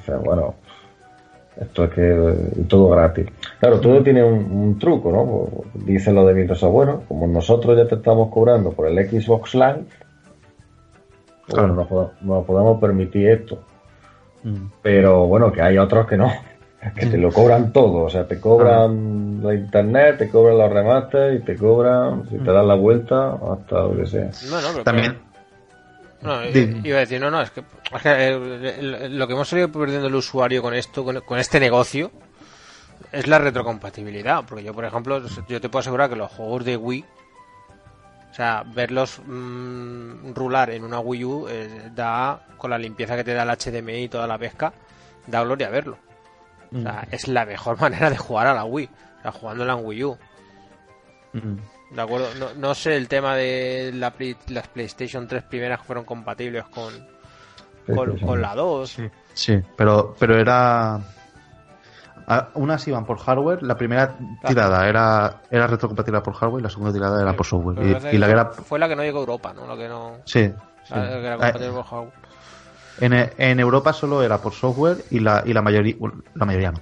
D: O sea, bueno, esto es que todo gratis. Claro, todo tiene un, truco, ¿no? Dicen lo de Microsoft, bueno, como nosotros ya te estamos cobrando por el Xbox Live, pues bueno, nos, podemos permitir esto. Mm. Pero bueno, que hay otros que no que te lo cobran todo, o sea, te cobran la internet, te cobran los remates y te cobran, si te das la vuelta, hasta lo que sea.
A: No, no, pero También. No, iba a decir, no, no, es que, eh, lo que hemos salido perdiendo el usuario con esto, con, este negocio, es la retrocompatibilidad. Porque yo, por ejemplo, yo te puedo asegurar que los juegos de Wii, o sea, verlos mm, rular en una Wii U, eh, da, con la limpieza que te da el HDMI y toda la pesca, da gloria verlo. O sea, mm. es la mejor *laughs* manera de jugar a la Wii. O sea, jugándola en Wii U. Mm. De acuerdo, no, sé el tema de la las PlayStation 3 primeras que fueron compatibles con, con, la 2.
B: Sí, pero, pero era. Unas iban por hardware, la primera tirada era, era retrocompatible por hardware y la segunda tirada era por software. Y, la
A: Fue la que no llegó a Europa, ¿no? La que no.
B: Sí.
A: La, que era compatible por hardware.
B: En, Europa solo era por software y la, y la mayoría, la mayoría no.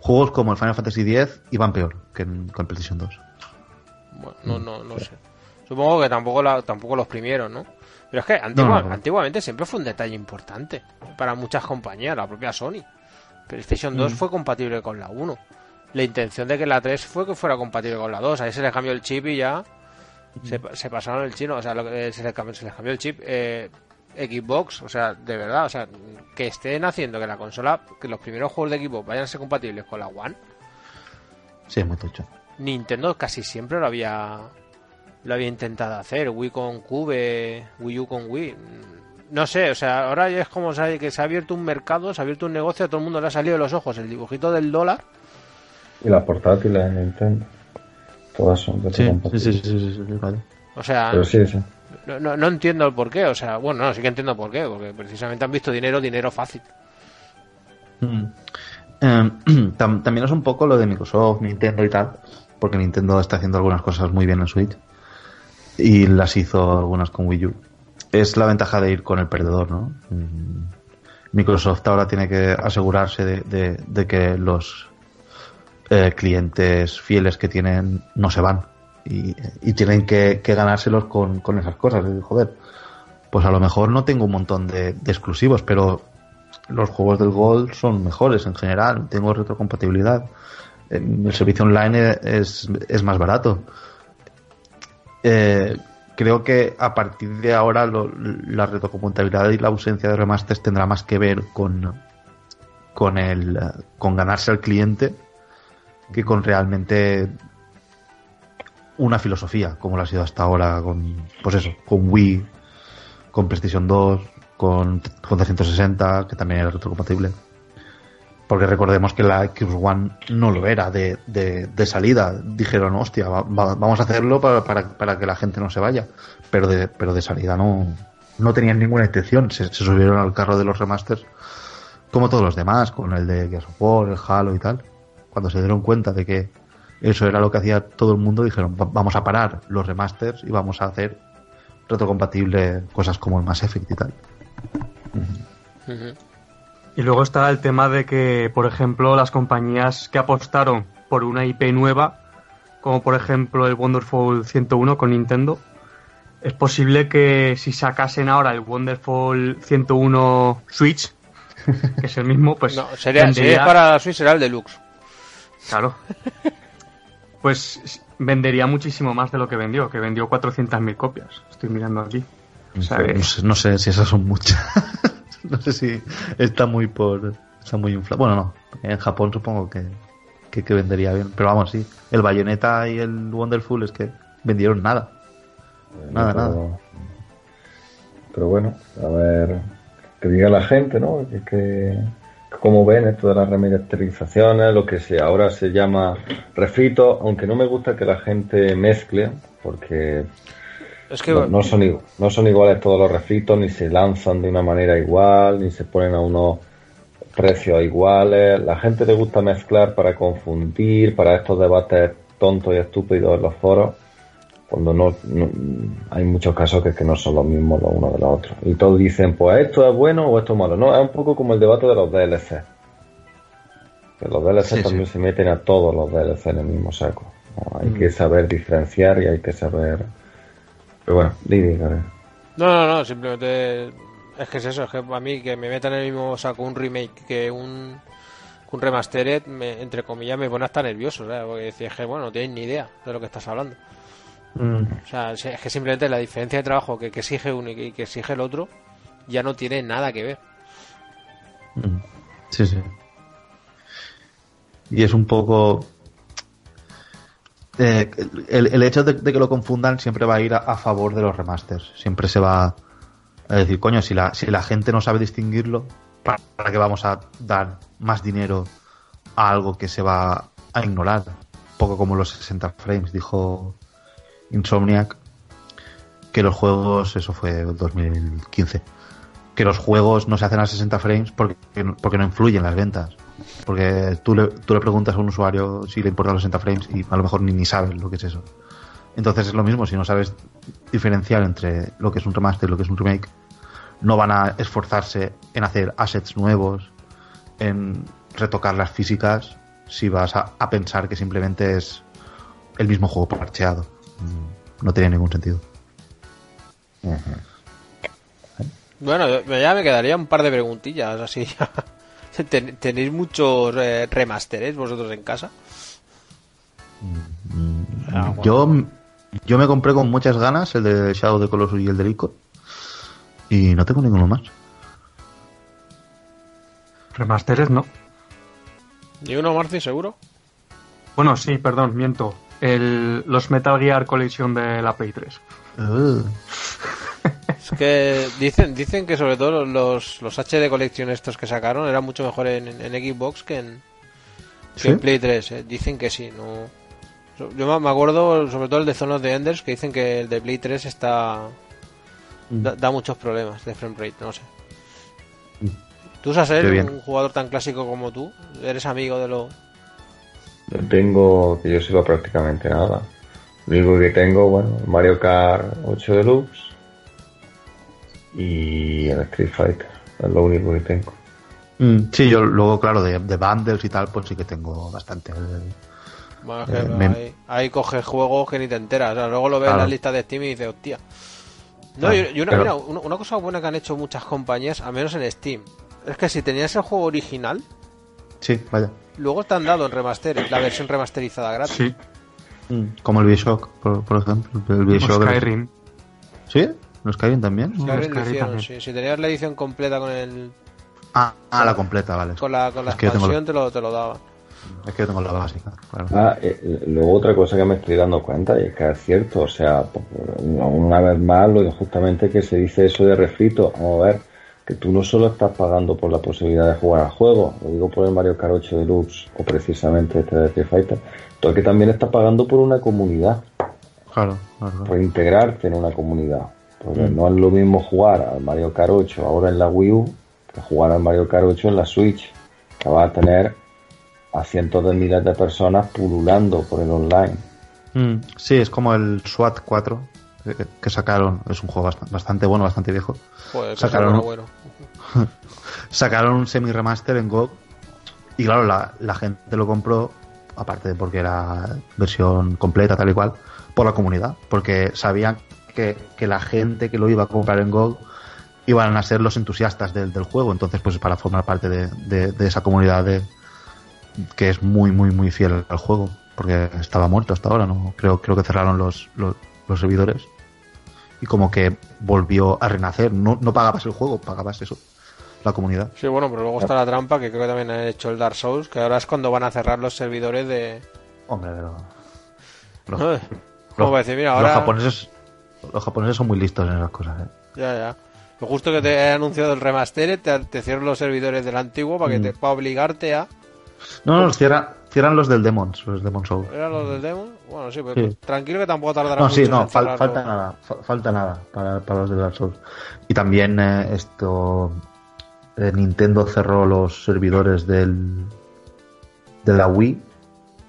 B: Juegos como el Final Fantasy X iban peor que en, con PlayStation 2.
A: Bueno, no, no, no sé. Supongo que tampoco, la, tampoco los primeros, ¿no? Pero es que antiguamente siempre fue un detalle importante para muchas compañías, la propia Sony. PlayStation 2 mm. fue compatible con la 1. La intención de que la 3 fue que fuera compatible con la 2. Ahí se les cambió el chip y ya se, se pasaron el chino. O sea, lo que, se, les cambió, se les cambió el chip. Eh, Xbox, o sea, de verdad, o sea, que estén haciendo que la consola, que los primeros juegos de Xbox vayan a ser compatibles con la One.
B: Sí, es muy tocho.
A: Nintendo casi siempre lo había lo había intentado hacer, Wii con Cube, Wii U con Wii. No sé, o sea, ahora ya es como que se ha abierto un mercado, se ha abierto un negocio, a todo el mundo le ha salido de los ojos el dibujito del dólar.
D: Y las portátiles de Nintendo. Todas son
B: de sí, sí, sí, sí, sí, vale.
A: O sea,
D: Pero sí, sí.
A: No, no, entiendo el por qué, o sea, bueno, no, sí que entiendo por qué, porque precisamente han visto dinero, dinero fácil.
B: Mm. Em, *clears throat* también es un poco lo de Microsoft, Nintendo y tal, porque Nintendo está haciendo algunas cosas muy bien en Switch y las hizo algunas con Wii U. Es la ventaja de ir con el perdedor, ¿no? Mm. Microsoft ahora tiene que asegurarse de, que los eh, clientes fieles que tienen no se van y, tienen que, ganárselos con, esas cosas. joder, pues a lo mejor no tengo un montón de, exclusivos, pero los juegos del Gold son mejores en general, tengo retrocompatibilidad, el servicio online es, más barato. Eh, creo que a partir de ahora la retrocompatibilidad y la ausencia de remasters tendrá más que ver con, con, el, con ganarse al cliente que con realmente una filosofía, como lo ha sido hasta ahora con, pues eso, con Wii, con PlayStation 2, con, con 360, que también era retrocompatible. Porque recordemos que la Xbox One no lo era de, de, salida. Dijeron, hostia, vamos a hacerlo para, para, para, que la gente no se vaya. Pero de, pero de salida no, no tenían ninguna intención. Se, se subieron al carro de los remasters como todos los demás, con el de Gears of War, el Halo y tal. Cuando se dieron cuenta de que eso era lo que hacía todo el mundo. Dijeron, vamos a parar los remasters y vamos a hacer retrocompatible cosas como el Mass Effect y tal.
C: Y luego está el tema de que, por ejemplo, las compañías que apostaron por una IP nueva, como por ejemplo el Wonderful 101 con Nintendo, es posible que si sacasen ahora el Wonderful 101 Switch, que es el mismo, pues. *laughs*
A: No, sería, si es para Switch, será el Deluxe.
C: Claro. *laughs* Pues vendería muchísimo más de lo que vendió, que vendió 400.000 copias. Estoy mirando aquí.
B: no, sé, no, sé, si esas son muchas. *laughs* no sé si está muy por. Está muy inflado. Bueno, no. En Japón supongo que, que, vendería bien. Pero vamos, sí. El Bayonetta y el Wonderful es que vendieron nada. Nada, nada.
D: Pero bueno, a ver. Que diga la gente, ¿no? Que, que como ven esto de las remasterizaciones, lo que se ahora se llama refrito, aunque no me gusta que la gente mezcle, porque no, son, no son iguales todos los refritos, ni se lanzan de una manera igual, ni se ponen a unos precios iguales. La gente le gusta mezclar para confundir, para estos debates tontos y estúpidos en los foros cuando no, hay muchos casos que, que, no son los mismos los unos de los otros. Y todos dicen, pues esto es bueno o esto es malo. No, es un poco como el debate de los DLC. Que los DLC también se meten a todos los DLC en el mismo saco. Hay que mm. saber diferenciar y hay que saber... Pero bueno, Didi,
A: No, no, no, simplemente es que es eso, es que a mí que me metan en el mismo saco un remake que un, un remastered, entre comillas, me pone hasta nervioso, ¿sabes? Porque decís que, bueno, no tienes ni idea de lo que estás hablando. Mm. O sea, es que simplemente la diferencia de trabajo que, exige uno y que, exige el otro ya no tiene nada que ver.
B: Mm. Sí, sí. Y es un poco... Eh, el, hecho de, que lo confundan siempre va a ir a, favor de los remasters. Siempre se va a decir, coño, si la, si la gente no sabe distinguirlo, ¿para, ¿para qué vamos a dar más dinero a algo que se va a ignorar? Un poco como los 60 frames, dijo Insomniac que los juegos, eso fue 2015, que los juegos no se hacen a 60 frames porque, porque no influyen las ventas. Porque tú le, tú le preguntas a un usuario si le importan los 60 frames y a lo mejor ni, ni sabes lo que es eso. Entonces es lo mismo, si no sabes diferenciar entre lo que es un remaster y lo que es un remake, no van a esforzarse en hacer assets nuevos, en retocar las físicas, si vas a, a pensar que simplemente es el mismo juego parcheado. Mm, no tenía ningún sentido.
A: Bueno, ya me quedaría un par de preguntillas así. *laughs* ¿Tenéis muchos eh, remasteres vosotros en casa?
B: Mm, ah, yo, yo me compré con muchas ganas el de Shadow de Colossus y el de Rico y no tengo ninguno más.
C: Remasteres no.
A: ¿Y uno, Marci, seguro?
C: Bueno, sí, perdón, miento el, los Metal Gear Collection de la Play 3.
A: Es que dicen dicen que sobre todo los, los HD Collection estos que sacaron eran mucho mejor en, en Xbox que en, Play 3. Eh. Dicen que sí. no Yo me acuerdo sobre todo el de Zone of the Enders que dicen que el de Play 3 está mm. da, muchos problemas de frame rate, no sé. Mm. Tú, ser un jugador tan clásico como tú, eres amigo de lo
D: tengo, que yo sepa prácticamente nada. Lo único que tengo, bueno, Mario Kart 8 Deluxe y el Street Fighter. Es lo único que tengo.
B: Mm, sí, yo luego, claro, de, bundles y tal, pues sí que tengo bastante.
A: Bueno, eh, ahí, coges juegos que ni te enteras. luego lo ves en la lista de Steam y dices, hostia. No, y, una, una, cosa buena que han hecho muchas compañías, al menos en Steam, es que si tenías el juego original.
B: Sí, vaya
A: luego te han dado en remaster, la versión remasterizada gratis. Sí.
B: Mm, como el Bioshock, por, por ejemplo. El Bioshock
C: Skyrim.
B: ¿Sí? ¿No Skyrim también?
A: Skyrim, también. Sí. Si tenías la edición completa con el...
B: Ah, ah la completa, vale.
A: Con la, con la expansión te, lo, te lo daba.
B: Es que yo tengo la básica, claro.
D: Ah, eh, luego otra cosa que me estoy dando cuenta y es que es cierto, o sea, una vez más lo justamente que se dice eso de refrito, vamos a ver, que tú no solo estás pagando por la posibilidad de jugar al juego, lo digo por el Mario Kart 8 Deluxe o precisamente este de Street Fighter, tú que también estás pagando por una comunidad.
B: Claro, claro.
D: Por integrarte en una comunidad. Porque mm. no es lo mismo jugar al Mario Kart 8 ahora en la Wii U que jugar al Mario Kart 8 en la Switch, que vas a tener a cientos de miles de personas pululando por el online.
B: Mm, sí, es como el SWAT 4 que sacaron. Es un juego bastante bueno, bastante viejo.
A: sacaron, bueno. *laughs*
B: sacaron un semi remaster en GOG y claro, la, la, gente lo compró, aparte de porque era versión completa, tal y cual, por la comunidad, porque sabían que que, la gente que lo iba a comprar en Gold iban a ser los entusiastas del, del juego. Entonces, pues para formar parte de, de- de esa comunidad de, que es muy, muy, muy fiel al juego. Porque estaba muerto hasta ahora, ¿no? Creo, creo que cerraron los, los, los servidores. Y como que volvió a renacer. No, no pagabas el juego, pagabas eso. La comunidad.
A: Sí, bueno, pero luego está la trampa que creo que también han hecho el Dark Souls, que ahora es cuando van a cerrar los servidores de...
B: Hombre, pero. Los,
A: Eh, ¿Cómo va a decir? Mira,
B: los japoneses. Los japoneses son muy listos en esas cosas, ¿eh?
A: Ya, ya. Lo justo que te he anunciado el remaster, te, te cierro los servidores del antiguo para que
B: Mm.
A: te, para obligarte a...
B: No, no, cierran, cierran los del Demons, los Demon Souls.
A: ¿Eran los del demo? Bueno, sí, pero
B: Sí.
A: tranquilo que tampoco tardará
B: No,
A: mucho
B: sí, no, fal- falta nada, fa- falta nada para, para los de Dark Souls. Y también eh, esto, eh, Nintendo cerró los servidores del de la Wii,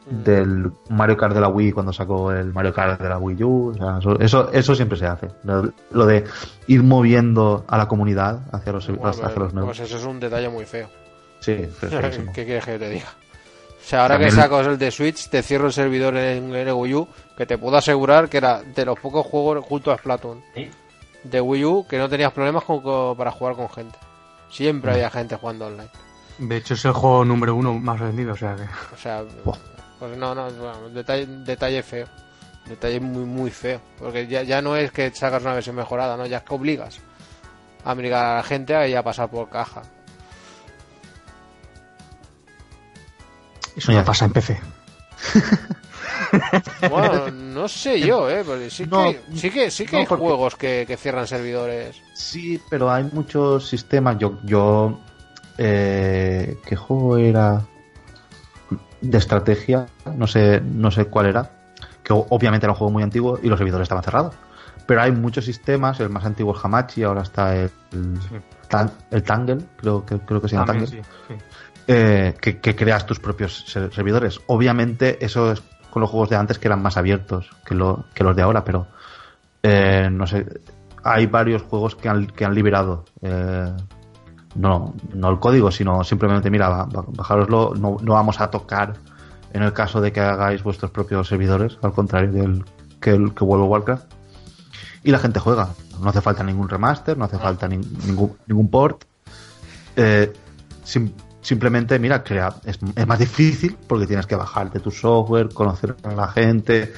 A: Mm.
B: del Mario Kart de la Wii cuando sacó el Mario Kart de la Wii U. o sea, eso, eso, eso siempre se hace. Lo, lo de ir moviendo a la comunidad hacia los,
A: Bueno,
B: hacia
A: pero-
B: los nuevos.
A: pues eso es un detalle muy feo.
B: Sí. *laughs*
A: ¿Qué quieres que te diga? O sea, ahora que sacas el de Switch, te cierro el servidor en, en el Wii U, que te puedo asegurar que era de los pocos juegos junto a Splatoon de Wii U que no tenías problemas con, con- para jugar con gente. Siempre había gente jugando online.
C: De hecho, es el juego número uno más vendido, o sea que.
A: O sea, *laughs* pues no, no, bueno, detalle, detalle feo. Detalle muy, muy feo. Porque ya, ya no es que sacas una versión mejorada, ¿no? Ya es que obligas a obligar a la gente a ir a pasar por caja.
C: Eso
B: Ya.
C: no pasa en PC. *laughs*
A: Bueno, no sé yo, ¿eh? Porque sí que, sí que, sí que
B: no,
A: hay
B: porque-
A: juegos que, que cierran servidores.
B: Sí, pero hay muchos sistemas. Yo, yo eh, ¿qué juego era? De estrategia, no sé, no sé cuál era. Que obviamente era un juego muy antiguo y los servidores estaban cerrados. Pero hay muchos sistemas, el más antiguo es Hamachi, ahora está el, el,
C: Sí.
B: Tan- el Tangle, creo que, creo que se llama
C: También,
B: Tangle.
C: sí, sí.
B: Eh, que, creas tus propios ser- servidores. Obviamente eso es con los juegos de antes que eran más abiertos que, lo, que los de ahora, pero eh, no sé, hay varios juegos que han, liberado. eh, no, no el código, sino simplemente, mira, ba- ba- bajároslo, no, vamos a tocar en el caso de que hagáis vuestros propios servidores, al contrario del que, el, que of Warcraft. Y la gente juega. No hace falta ningún remaster, no hace falta nin- ningún, port. Eh, sim- simplemente, mira, crea, es, es más difícil porque tienes que bajarte tu software, conocer a la gente,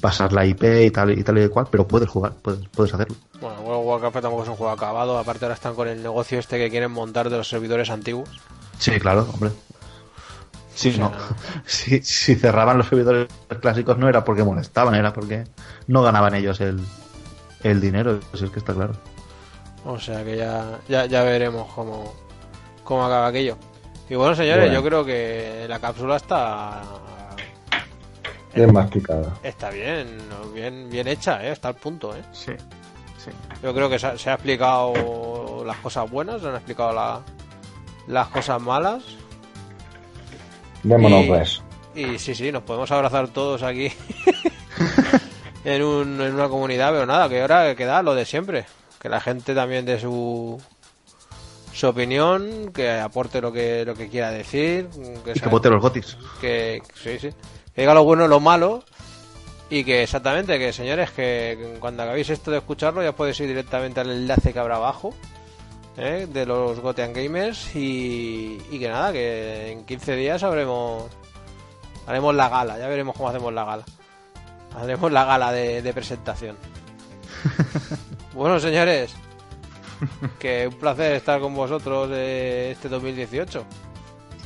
B: pasar la IP y tal y tal y cual, pero puedes jugar, puedes, puedes hacerlo.
A: Bueno, World of Warcraft tampoco es un juego acabado. Aparte ahora están con el negocio este que quieren montar de los servidores antiguos.
B: Sí, claro, hombre. Sí, no. *laughs* Si, si cerraban los servidores clásicos no era porque molestaban, era porque no ganaban ellos el, el dinero, eso es que está claro.
A: O sea que ya, ya, ya veremos cómo, cómo acaba aquello. Y bueno, señores,
D: Bueno.
A: yo creo que la cápsula está
D: Bien masticada.
A: está bien, bien, bien hecha, ¿eh? está al punto. ¿eh?
C: Sí, sí.
A: Yo creo que se ha, se ha explicado las cosas buenas, se han explicado la- las cosas malas.
D: Démonos
A: Y-
D: pues.
A: Y sí, sí, nos podemos abrazar todos aquí *laughs* en, un- en una comunidad, pero nada, que ahora queda lo de siempre. Que la gente también dé su, su opinión, que aporte lo que, lo que quiera decir. Que,
B: Y que vote los gotis.
A: que sí, sí. Que diga lo bueno y lo malo. Y que exactamente, que señores, que cuando acabéis esto de escucharlo ya podéis ir directamente al enlace que habrá abajo. ¿eh? De los Gotean Gamers. Y, y que nada, que en 15 días habremos haremos la gala. Ya veremos cómo hacemos la gala. Haremos la gala de, de presentación. *laughs* bueno, señores. *laughs* Que un placer estar con vosotros eh, este 2018.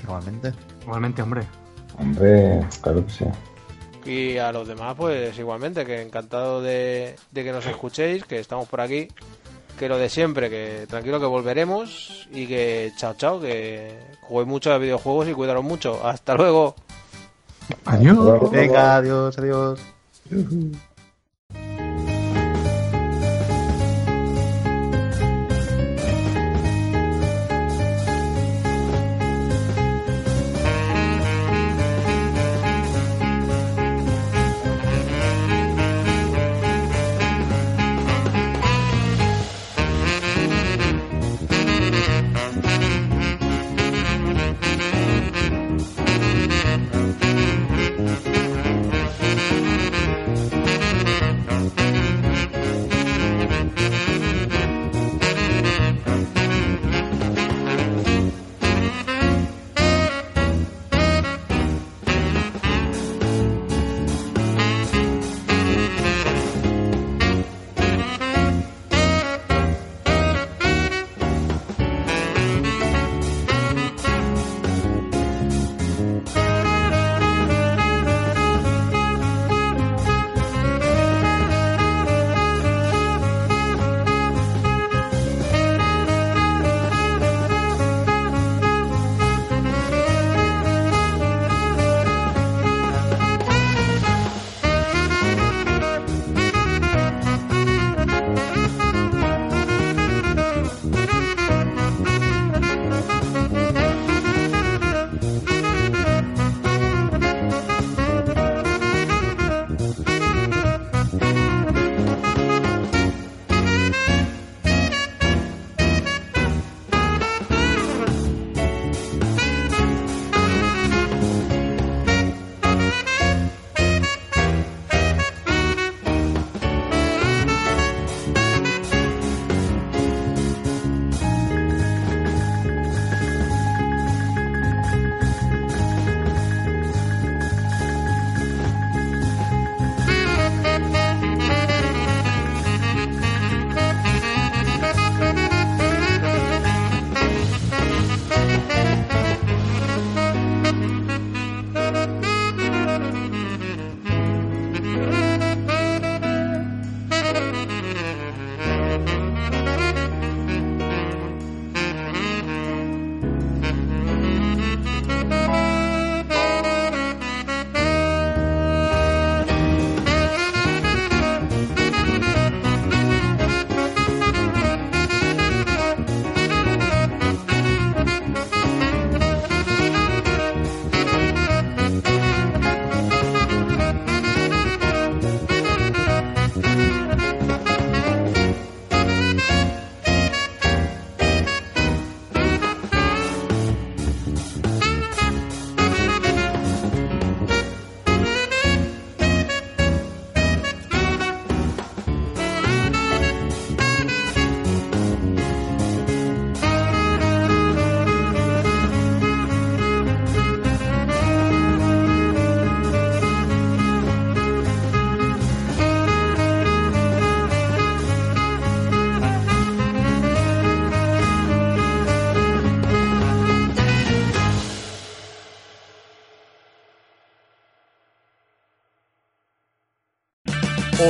B: Igualmente.
C: Igualmente, hombre.
D: Hombre, claro que sí.
A: Y a los demás, pues igualmente, que encantado de, de que nos escuchéis, que estamos por aquí, que lo de siempre, que tranquilo que volveremos y que chao chao, que juguéis mucho a videojuegos y cuidaros mucho. Hasta luego.
C: Adiós.
B: Venga, adiós, adiós.